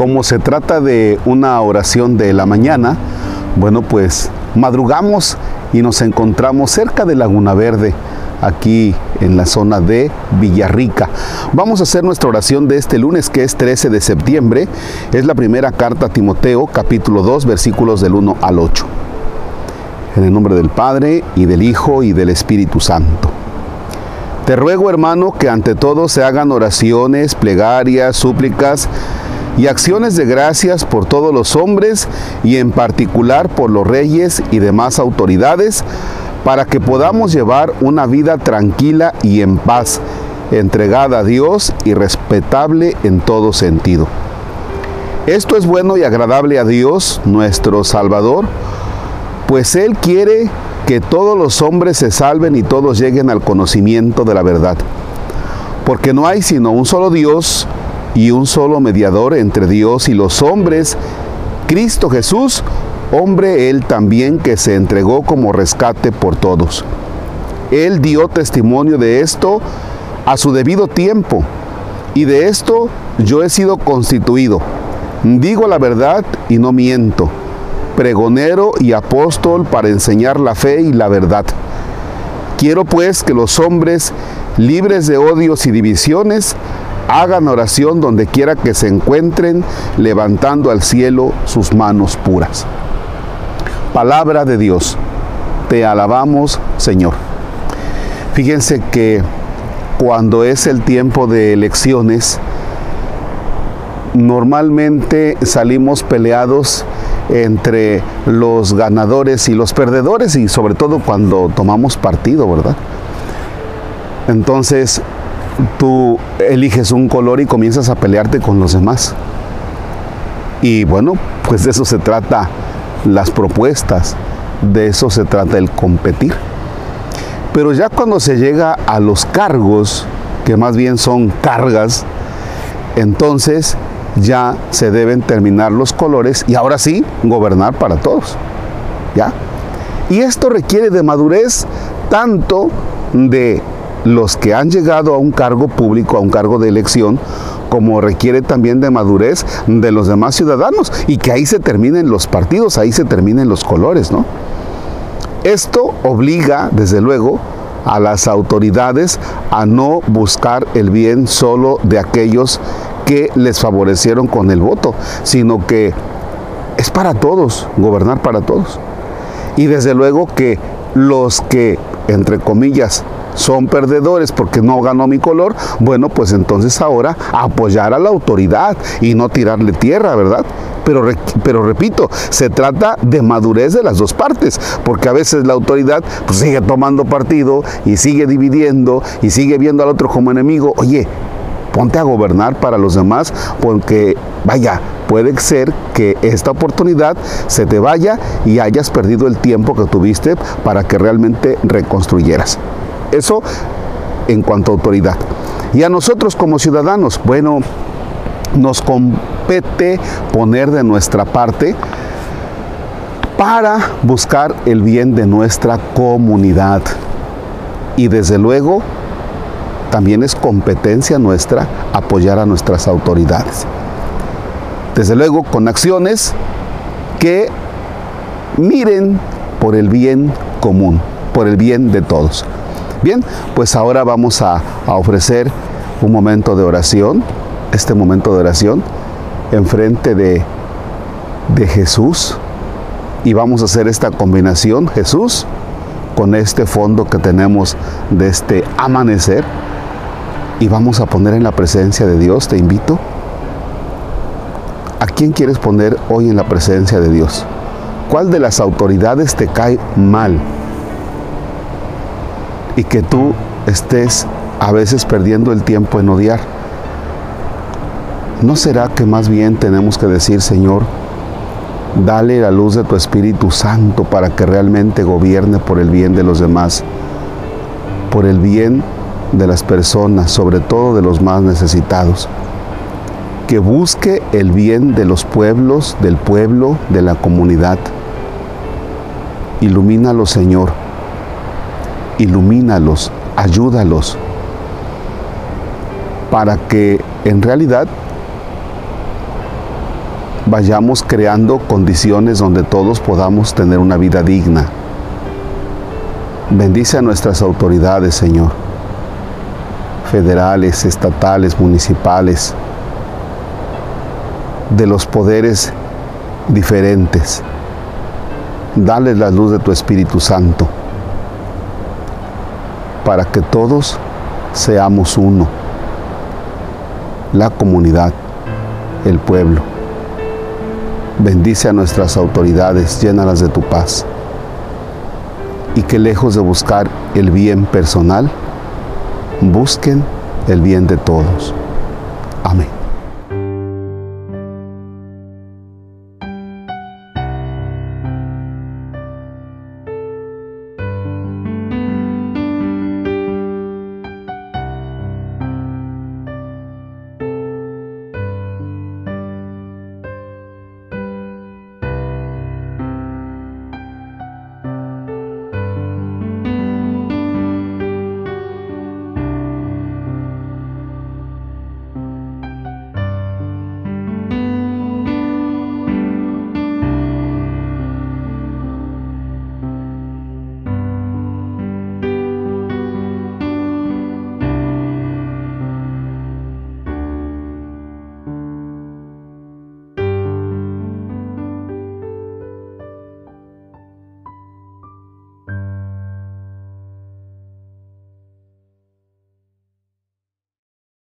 como se trata de una oración de la mañana, bueno, pues madrugamos y nos encontramos cerca de Laguna Verde, aquí en la zona de Villarrica. Vamos a hacer nuestra oración de este lunes que es 13 de septiembre. Es la primera carta a Timoteo, capítulo 2, versículos del 1 al 8. En el nombre del Padre y del Hijo y del Espíritu Santo. Te ruego, hermano, que ante todo se hagan oraciones, plegarias, súplicas, y acciones de gracias por todos los hombres y en particular por los reyes y demás autoridades, para que podamos llevar una vida tranquila y en paz, entregada a Dios y respetable en todo sentido. Esto es bueno y agradable a Dios, nuestro Salvador, pues Él quiere que todos los hombres se salven y todos lleguen al conocimiento de la verdad. Porque no hay sino un solo Dios, y un solo mediador entre Dios y los hombres, Cristo Jesús, hombre él también que se entregó como rescate por todos. Él dio testimonio de esto a su debido tiempo, y de esto yo he sido constituido. Digo la verdad y no miento, pregonero y apóstol para enseñar la fe y la verdad. Quiero pues que los hombres, libres de odios y divisiones, hagan oración donde quiera que se encuentren, levantando al cielo sus manos puras. Palabra de Dios, te alabamos Señor. Fíjense que cuando es el tiempo de elecciones, normalmente salimos peleados entre los ganadores y los perdedores y sobre todo cuando tomamos partido, ¿verdad? Entonces, tú eliges un color y comienzas a pelearte con los demás. Y bueno, pues de eso se trata las propuestas, de eso se trata el competir. Pero ya cuando se llega a los cargos, que más bien son cargas, entonces ya se deben terminar los colores y ahora sí gobernar para todos. ¿Ya? Y esto requiere de madurez tanto de los que han llegado a un cargo público, a un cargo de elección, como requiere también de madurez de los demás ciudadanos y que ahí se terminen los partidos, ahí se terminen los colores, ¿no? Esto obliga, desde luego, a las autoridades a no buscar el bien solo de aquellos que les favorecieron con el voto, sino que es para todos, gobernar para todos. Y desde luego que los que, entre comillas, son perdedores porque no ganó mi color, bueno, pues entonces ahora apoyar a la autoridad y no tirarle tierra, ¿verdad? Pero, pero repito, se trata de madurez de las dos partes, porque a veces la autoridad pues, sigue tomando partido y sigue dividiendo y sigue viendo al otro como enemigo. Oye, ponte a gobernar para los demás, porque vaya, puede ser que esta oportunidad se te vaya y hayas perdido el tiempo que tuviste para que realmente reconstruyeras. Eso en cuanto a autoridad. Y a nosotros como ciudadanos, bueno, nos compete poner de nuestra parte para buscar el bien de nuestra comunidad. Y desde luego, también es competencia nuestra apoyar a nuestras autoridades. Desde luego, con acciones que miren por el bien común, por el bien de todos. Bien, pues ahora vamos a, ofrecer un momento de oración, este momento de oración, enfrente de, de Jesús. Y vamos a hacer esta combinación, Jesús, con este fondo que tenemos de este amanecer. Y vamos a poner en la presencia de Dios, te invito. ¿A quién quieres poner hoy en la presencia de Dios? ¿Cuál de las autoridades te cae mal? Y que tú estés a veces perdiendo el tiempo en odiar. ¿No será que más bien tenemos que decir, Señor, dale la luz de tu Espíritu Santo para que realmente gobierne por el bien de los demás, por el bien de las personas, sobre todo de los más necesitados? Que busque el bien de los pueblos, del pueblo, de la comunidad. Ilumínalo, Señor ilumínalos, ayúdalos, para que en realidad vayamos creando condiciones donde todos podamos tener una vida digna. Bendice a nuestras autoridades, Señor, federales, estatales, municipales, de los poderes diferentes. Dale la luz de tu Espíritu Santo para que todos seamos uno, la comunidad, el pueblo. Bendice a nuestras autoridades, llénalas de tu paz. Y que lejos de buscar el bien personal, busquen el bien de todos. Amén.